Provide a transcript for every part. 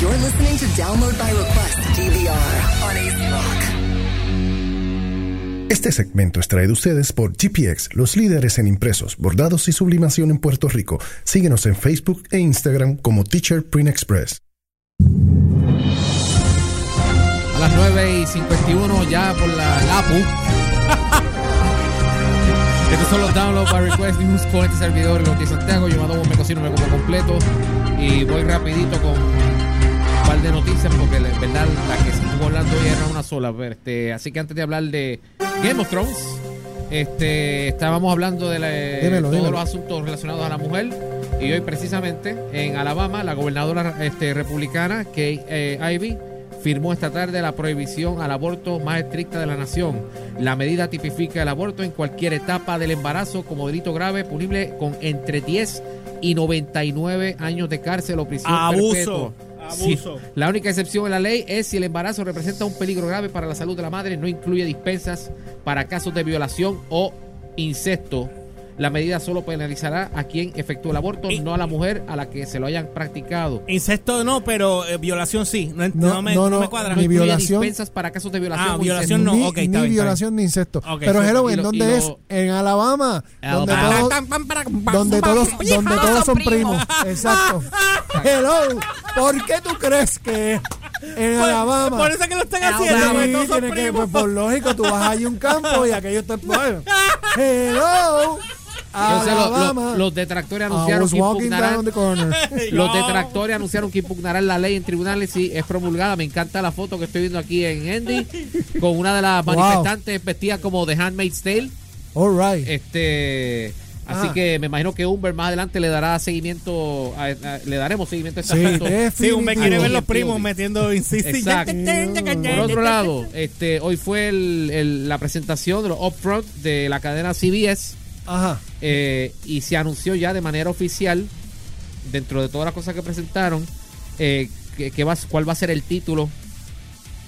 You're listening to Download by Request DVR on AC Rock. Este segmento es traído a ustedes por GPX, los líderes en impresos, bordados y sublimación en Puerto Rico. Síguenos en Facebook e Instagram como Teacher Print Express. A las 9 y 51 ya por la LAPU. Estos son los downloads by request news con este servidor, los de Santiago. Yo me me cocino, me como completo y voy rapidito con par de noticias porque la- en verdad la que se estuvo hablando hoy era una sola. pero, Este, así que antes de hablar de Game of Thrones, este, estábamos hablando de la- Dímelo, todos dímelo. los asuntos relacionados a la mujer y hoy precisamente en Alabama la gobernadora este, republicana Kay eh, Ivey firmó esta tarde la prohibición al aborto más estricta de la nación. La medida tipifica el aborto en cualquier etapa del embarazo como delito grave punible con entre 10 y 99 años de cárcel o prisión Abuso, perpetua. Abuso. Sí. La única excepción en la ley es si el embarazo representa un peligro grave para la salud de la madre, no incluye dispensas para casos de violación o incesto. La medida solo penalizará a quien efectúe el aborto, Y- no a la mujer a la que se lo hayan practicado. Incesto no, pero eh, violación sí. No, No, no me, no, no me cuadra. ni violación. dispensas para casos de violación Ah, violación incesto. no, ni, ok, está ni bien, violación ni incesto. Pero sí, hello, ¿en dónde es? En Alabama, donde Alabama. todos, donde todos, donde todos son primos. Exacto. Hello, ¿por qué tú crees que en Por- Alabama? Por eso que lo están Sí, haciendo, porque todos son tiene que, pues, por lógico, tú vas allí a un campo y aquello está bueno. Hello, Entonces, Alabama. los detractores anunciaron que impugnarán the. Los detractores anunciaron que impugnarán la ley en tribunales si es promulgada. Me encanta la foto que estoy viendo aquí en Andy con una de las Wow. manifestantes vestida como de Handmaid's Tale. All right. Este, así Ajá. que me imagino que Humber más adelante le dará seguimiento, a- a- le daremos seguimiento a este Sí. Sí, me quiere ver los primos metiendo. Exacto. Por otro lado, este, hoy fue el- el- la presentación de los upfront de la cadena CBS Ajá. eh, y se anunció ya de manera oficial, dentro de todas las cosas que presentaron, eh, que, que va, cuál va a ser el título.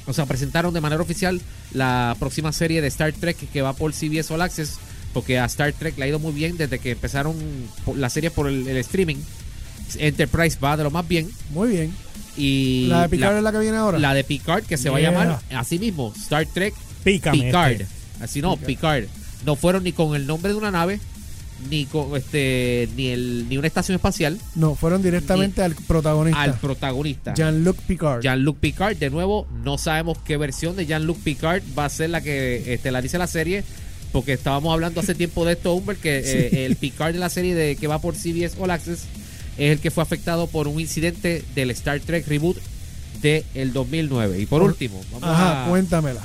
O sea, presentaron de manera oficial la próxima serie de Star Trek que va por CBS All Access, porque a Star Trek le ha ido muy bien desde que empezaron la serie por el, el streaming. Enterprise va de lo más bien. Muy bien. Y La de Picard es la que viene ahora. la de Picard, que se va a llamar así mismo, Star Trek Pícame. Picard. este. Así no, Picard. No fueron ni con el nombre de una nave, ni con este, ni el, ni una estación espacial, No, fueron directamente al protagonista. al protagonista. Jean-Luc Picard. Jean-Luc Picard, de nuevo, no sabemos qué versión de Jean-Luc Picard va a ser la que estelarice la serie, porque estábamos hablando hace tiempo de esto, Humber, que eh, el Picard de la serie de que va por CBS All Access es el que fue afectado por un incidente del Star Trek reboot de el 2009. Y por Por- último, vamos Ajá, a, cuéntamela.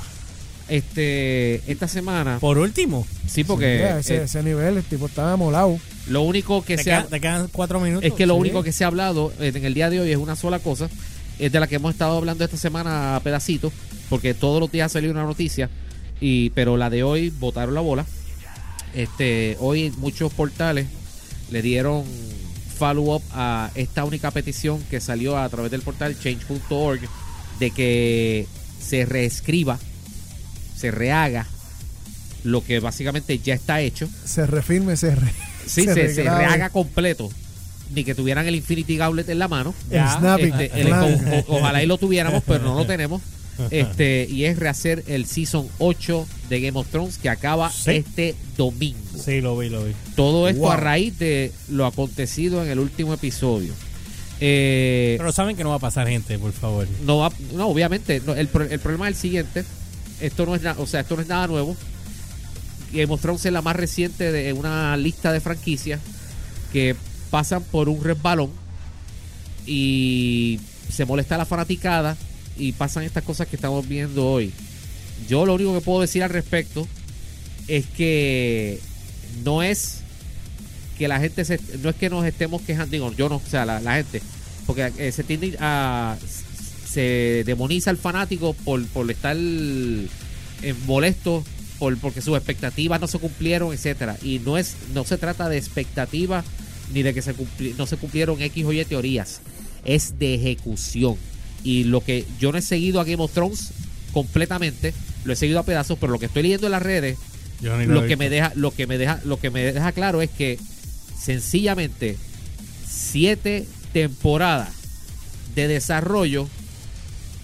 Este esta semana, Por último, sí, porque Mira, ese, eh, ese nivel, el tipo estaba molado. lo único que te, se ha- te quedan cuatro minutos. es que lo Sí. único que se ha hablado eh, en el día de hoy es una sola cosa, es de la que hemos estado hablando esta semana a pedacitos, porque todos los días salió una noticia, y pero la de hoy botaron la bola. Este, hoy muchos portales le dieron follow up a esta única petición que salió a través del portal change.org de que se reescriba, se rehaga lo que básicamente ya está hecho Se refirme, se re. Sí, se, se regrabe. rehaga completo. Ni que tuvieran el Infinity Gauntlet en la mano. El snapping. Este, el- claro. o- o- ojalá y lo tuviéramos, pero no lo tenemos. Este, y es rehacer el Season 8 de Game of Thrones que acaba Sí. este domingo. Sí, lo vi, lo vi. Todo esto Wow. a raíz de lo acontecido en el último episodio. Eh, Pero saben que no va a pasar gente, por favor. no, va- no, obviamente. no, el, pro- el problema es el siguiente. Esto no es o sea, esto no es nada nuevo. Game of Thrones es la más reciente de una lista de franquicias que pasan por un resbalón y se molesta la fanaticada y pasan estas cosas que estamos viendo hoy. Yo lo único que puedo decir al respecto es que no es que la gente se, no es que nos estemos quejando, digo, yo no, o sea, la, la gente, porque eh, se tiende a se demoniza al fanático por, por estar eh, molesto por, porque sus expectativas no se cumplieron, etcétera. Y no es, no se trata de expectativas ni de que se cumpli- no se cumplieron X o Y teorías. Es de ejecución. Y lo que yo no he seguido a Game of Thrones completamente, lo he seguido a pedazos, pero lo que estoy leyendo en las redes Yo lo que me deja lo que me deja lo que me deja claro es que sencillamente siete temporadas de desarrollo,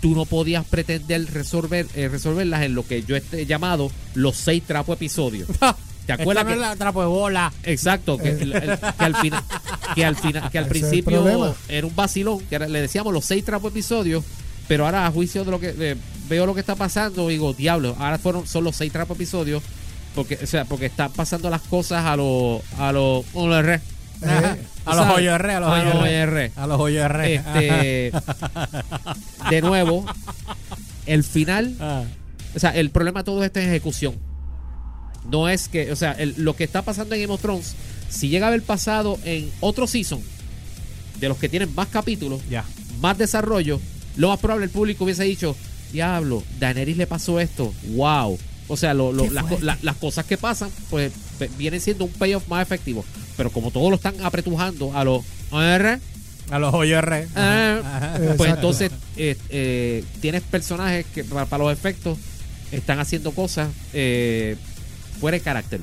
tú no podías pretender resolver, eh, resolverlas en lo que yo he llamado los seis trapo episodios. ¿Te acuerdas Esta no que, es la trapo de bola. Exacto, que, el- el- que al final, que al final, que al principio era un vacilón, que era- le decíamos los seis trapos episodios, pero ahora a juicio de lo que de- veo lo que está pasando, digo, diablo, ahora fueron son los seis trapos episodios, porque, o sea, porque están pasando las cosas a los a los A los ¿sabes? hoyos R, a los A los hoyos hoyos R. R. A los hoyos R. Este, de nuevo, el final Ah. o sea, el problema todo esto es ejecución. No es que, o sea, el- lo que está pasando en Game of Thrones, si llega a haber pasado en otro season, de los que tienen más capítulos, Ya. más desarrollo, lo más probable el público hubiese dicho, diablo, Daenerys le pasó esto, wow. O sea, lo- las, cosas que pasan, pues vienen siendo un payoff más efectivo. Pero como todos lo están apretujando a los OR, A los hoyos R. Ah, Ajá. pues Exacto. entonces eh, eh, tienes personajes que para, para los efectos están haciendo cosas eh, fuera de carácter.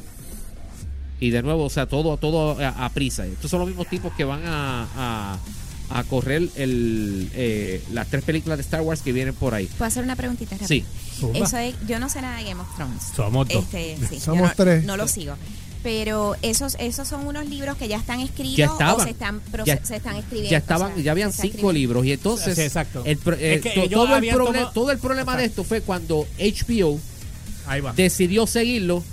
Y de nuevo, o sea, todo, todo a, a prisa. Estos son los mismos tipos que van a, a, a correr el, eh, las tres películas de Star Wars que vienen por ahí. ¿Puedo hacer una preguntita rápida? Sí. Eso es, yo no sé nada de Game of Thrones. Somos dos. Este, sí, Somos no, tres. No lo sigo. Pero esos esos son unos libros que ya están escritos Ya estaban. o se están, Ya- se están escribiendo. Ya estaban, o sea, ya habían cinco libros y entonces Sí, exacto. el pro- eh, Es que to- ellos todo, el tomado- todo el problema de esto fue cuando HBO Ahí va. decidió seguirlo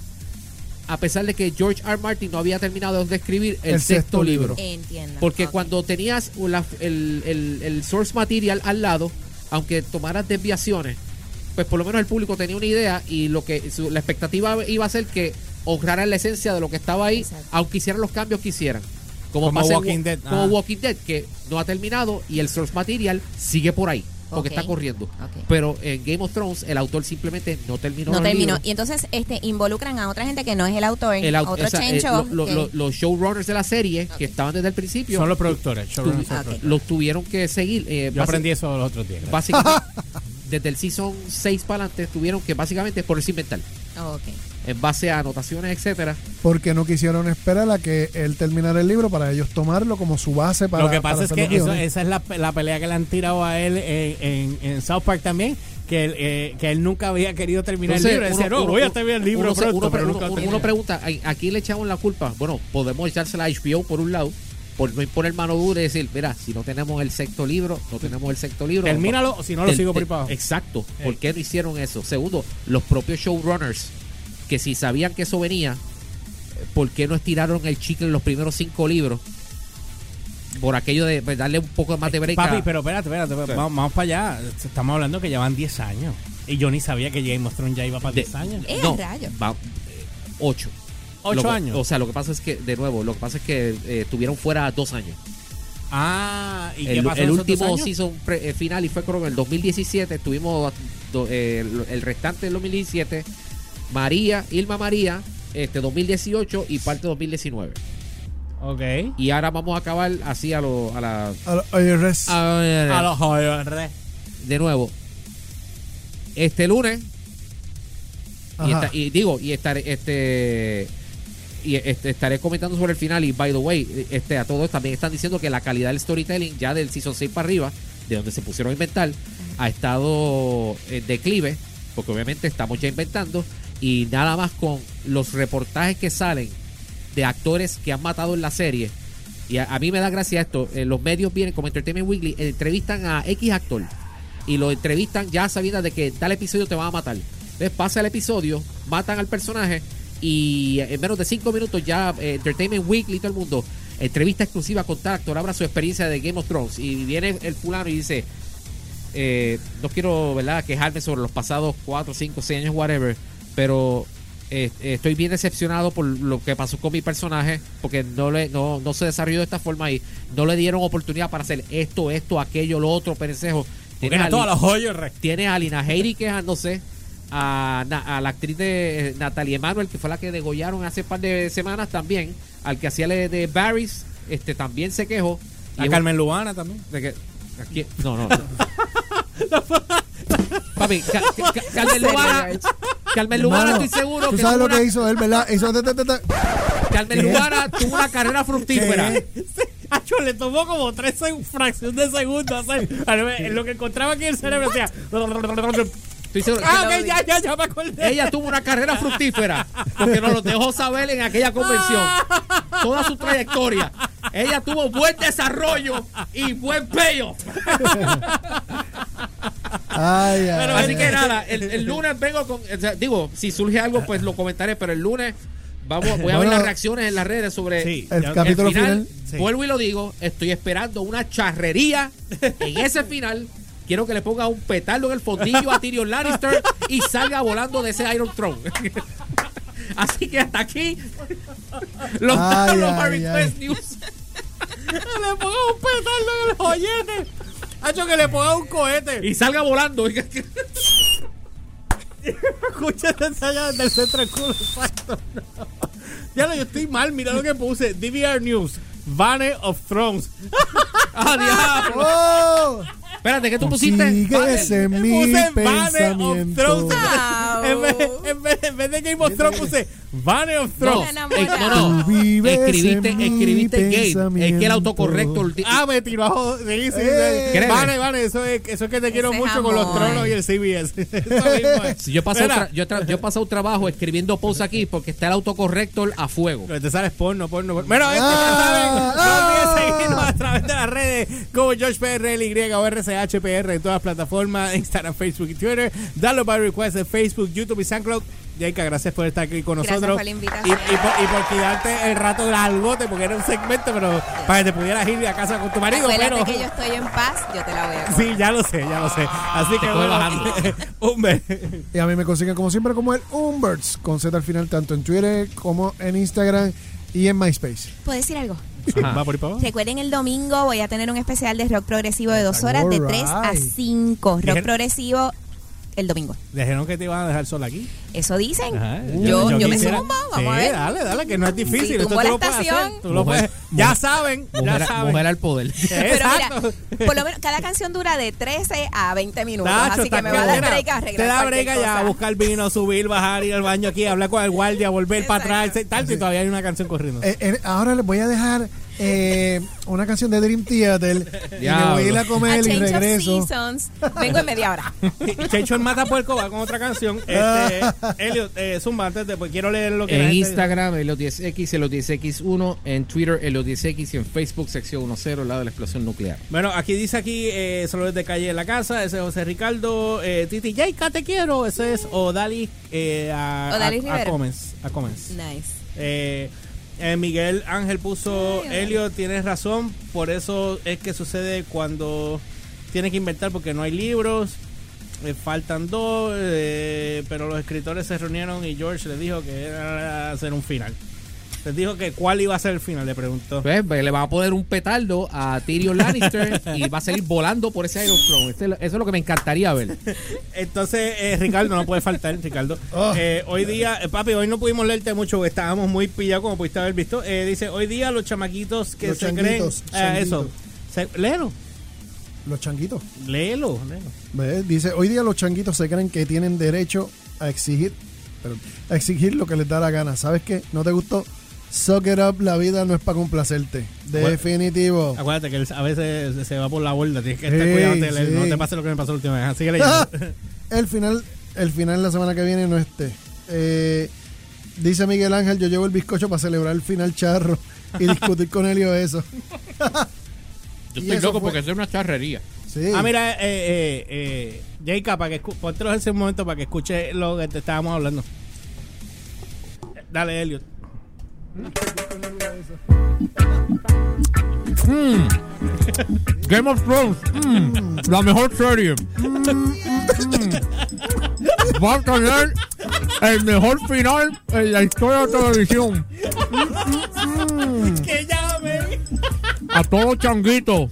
a pesar de que George R. Martin no había terminado de escribir el, El sexto, sexto libro. Entiendo. Porque cuando tenías la- el, el- el source material al lado, aunque tomaras desviaciones, pues por lo menos el público tenía una idea y lo que su- la expectativa iba a ser que honraran la esencia de lo que estaba ahí, Exacto. aunque hicieran los cambios que hicieran. Como, Como Walking Wa- Dead. como Ah. Walking Dead, que no ha terminado y el source material sigue por ahí, porque está corriendo. Pero en Game of Thrones el autor simplemente no terminó no terminó. Y entonces este involucran a otra gente que no es el autor, El otro o sea, eh, chencho. lo- lo- que- lo- los showrunners de la serie que estaban desde el principio Son los productores. showrunners tu- los tuvieron que seguir. eh, Yo aprendí eso los otros días. Básicamente, desde el season 6 para adelante, tuvieron que básicamente ponerse inventar. Ok. En base a anotaciones, etcétera. Porque no quisieron esperar a que él terminara el libro para ellos tomarlo como su base para Lo que pasa es que eso- esa es la, la pelea que le han tirado a él en, en- en South Park también. Que él, eh, que él nunca había querido terminar Entonces, el libro. Decía, uno- no, uno- voy a terminar el libro uno se- pronto, uno, pero uno- nunca uno- pregunta, ¿a, a quién le echamos la culpa? Bueno, podemos echársela a HBO por un lado, por no imponer mano dura y decir, mira, si no tenemos el sexto libro, no tenemos el sexto libro. Termínalo, o si no lo sigo por ahí tel- para abajo. Exacto. ¿Por Ey. qué no hicieron eso? Segundo, los propios showrunners, que si sabían que eso venía, eh, ¿por qué no estiraron el chicle en los primeros cinco libros? Por aquello de pues, darle un poco más de break. a- Papi, pero espérate, espérate, vamos, vamos para allá. Estamos hablando que ya van 10 años. Y yo ni sabía que Game of Thrones ya iba para de- 10 años. Eh, no, rayos. va- eh, ocho. Lo años. O sea, lo que pasa es que, de nuevo, lo que pasa es que eh, tuvieron fuera dos años. Ah, ¿y qué El, pasó el en esos dos último años? season pre- eh, final y fue creo que en el 2017. Tuvimos do- eh, el, el restante del 2017. María, Irma María, este 2018 y parte de 2019. Ok. Y ahora vamos a acabar así a, lo, a la... A lo- oye, res- A los jóvenes. de nuevo. Este lunes y, esta- y digo, y estaré, este, y este, estaré comentando sobre el final. Y by the way, este, a todos también están diciendo que la calidad del storytelling, ya del season 6 para arriba, de donde se pusieron a inventar, ha estado en declive, porque obviamente estamos ya inventando. Y nada más con los reportajes que salen de actores que han matado en la serie. Y a, mí me da gracia esto. eh, los medios vienen como Entertainment Weekly, entrevistan a X actor y lo entrevistan ya sabiendo de que tal episodio te van a matar. Entonces pasa el episodio, matan al personaje y en menos de cinco minutos ya eh, Entertainment Weekly y todo el mundo entrevista exclusiva con tal actor, habla su experiencia de Game of Thrones y viene el fulano y dice eh, no quiero verdad quejarme sobre los pasados 4, 5, 6 años, whatever, pero eh, eh, estoy bien decepcionado por lo que pasó con mi personaje, porque no le no, no se desarrolló de esta forma y no le dieron oportunidad para hacer esto, esto, aquello, lo otro, pendejo. Tienes a todas las joyas, Tienes a Lina Heiri quejándose, a, Na- a la actriz de eh, Natalie Emanuel, que fue la que degollaron hace un par de semanas también, al que hacía de, de Barrys, este también se quejó. Y A Carmen Lubana también. de que- aquí- no, no. Papi, Ca- Ca- Ca- Carmen Lubana, Carmen Lubana, estoy seguro ¿Tú que sabes lo que hizo él, verdad? Hizo... ta, ta, ta, ta. Carmen. Lubana tuvo una carrera fructífera. Acho, le tomó como tres fracción de segundo hacer. En lo que encontraba aquí en el cerebro decía. Estoy seguro que Ah, ok, ya, ya, ya me acordé. Ella tuvo una carrera fructífera porque nos lo dejó saber en aquella convención. Toda su trayectoria. Ella tuvo buen desarrollo y buen payoff. Ay, ay, Así ay. que nada, el, el lunes vengo con. o sea, digo, si surge algo, pues lo comentaré, pero el lunes vamos, voy a ver las reacciones en las redes sobre Sí, El ya- capítulo el final. final. Sí. Vuelvo y lo digo, estoy esperando una charrería en ese final. Quiero que le ponga un petardo en el fondillo a Tyrion Lannister y salga volando de ese Iron Throne. Así que hasta aquí los, Ay, los ay, ay. News. Le ponga un petardo en el joyete. Hacho, que le ponga un cohete. Y salga volando. Escúchate allá del centro del culo. Exacto. Ya lo, yo estoy mal. Mira lo que puse. DVR News. Vane of Thrones. ¡Ah, diablo! ¡Oh! Espérate, ¿qué tú pusiste? Sigues en mi pensamiento. En vez, en, vez, en vez de Game of Thrones puse Vane of Thrones. eh, no, no. Escribiste, escribiste game. Es que el autocorrecto. Ah, me tiró abajo. Sí, sí, sí. Eh. Vale, vale, eso es, eso es que te quiero Ese mucho con los tronos y el CBS. Eso mismo es. Si yo he pasado, Mira, tra- yo, tra- yo he pasado trabajo escribiendo posts aquí porque está el autocorrector a fuego. Pero te sales porno, porno, porno. Bueno, este, Ah, ya saben, ah. no olviden seguirnos a través de las redes como George PRLY o RCHPR en todas las plataformas, Instagram, Facebook y Twitter. Dale by request en Facebook, YouTube y SoundCloud. Jaika, gracias por estar aquí con Gracias nosotros. por la y, invitación. y por, y por quedarte el rato largote, porque era un segmento, pero para que te pudieras ir a casa con tu marido. Acuérdate Pero, que yo estoy en paz, yo te la voy a Sí, ya lo sé, ya lo sé. Así que bueno, bajando. beso. Y a mí me consiguen como siempre como el Umberts con Z al final tanto en Twitter como en Instagram y en MySpace. ¿Puedo decir algo? Va por ahí para abajo. Recuerden el domingo voy a tener un especial de rock progresivo de dos horas, de 3 a Alright. 5. Rock progresivo el domingo. Dijeron que te iban a dejar sola aquí. Eso dicen. Ajá, yo yo, me quisiera- zumbo, vamos Sí, a ver. Dale, dale, que no es difícil. Sí, Esto tú la lo puedes estación. hacer. Tú lo Mujer- puedes- ya mujer- saben, ya Mujer, saben. mujer al poder. Pero Exacto. mira, por lo menos cada canción dura de 13 a 20 minutos. Tacho, así que me va a dar break a arreglar Te da brega ya a buscar vino, subir, bajar, ir al baño aquí, hablar con el guardia, volver para atrás, Exacto. tal, y todavía hay una canción corriendo. Eh, eh, ahora les voy a dejar eh, una canción de Dream Theater y me voy a ir a A comer y Change of regreso. Seasons. Vengo en media hora. Checho el Mata Puerco va con otra canción. Este, Elliot, eh, Zumba, antes de, pues quiero leer lo que En Instagram, Elio 10X, Elio 10X1. En Twitter, Elio 10X. Y en Facebook, sección 10, al lado de la explosión nuclear. Bueno, aquí dice aquí, eh, solo de calle en la casa, ese es José Ricardo, eh, Titi Jaika, te quiero, ese es Odali eh, a, Odali a, a. Comens, a Comens. Nice. Eh, eh, Miguel Ángel puso, Ay, Elio, tienes razón, por eso es que sucede cuando tienes que inventar porque no hay libros, eh, faltan dos, eh, pero los escritores se reunieron y George les dijo que era hacer un final. Les dijo que cuál iba a ser el final, le preguntó. Pues, pues, le va a poner un petardo a Tyrion Lannister y va a salir volando por ese Iron Throne. Este- eso es lo que me encantaría ver. Entonces, eh, Ricardo, no puede faltar, Ricardo. Oh. Eh, hoy día, eh, papi, hoy no pudimos leerte mucho porque estábamos muy pillados, como pudiste haber visto. Eh, dice, hoy día los chamaquitos que Los se creen... eh, eso. changuitos. Se- léelo, Los changuitos. léelo, léelo. ¿Ves? Dice, hoy día los changuitos se creen que tienen derecho a exigir, a exigir lo que les da la gana. ¿Sabes qué? ¿No te gustó? Suck it up, la vida no es para complacerte. Definitivo. Acuérdate que a veces se- va por la borda. Tienes que estar Sí, cuidado, sí. no te pase lo que me pasó la última vez. Así que leyendo. el final, el final la semana que viene no esté. Eh, dice Miguel Ángel, yo llevo el bizcocho para celebrar el final charro y discutir con Helio eso. Yo estoy loco fue- porque eso es una charrería. Sí. ah, mira, eh, eh, eh, Jaika, para que escu- póntelo ese momento para que escuche lo que te estábamos hablando. Dale, Elliot. Game of Thrones, mm, la mejor serie. Mm, mm. Va a tener el mejor final en la historia de la televisión. Que llame. A todos los changuitos,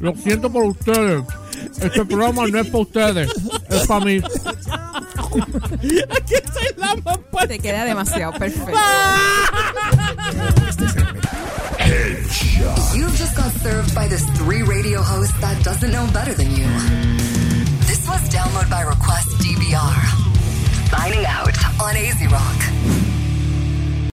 lo siento por ustedes. Este programa no es para ustedes, es para mí. Aquí está la más fuerte. Te queda demasiado perfecto. You've just got served by this three radio host that doesn't know better than you. This was Download by Request DBR. Signing out on AZ Rock.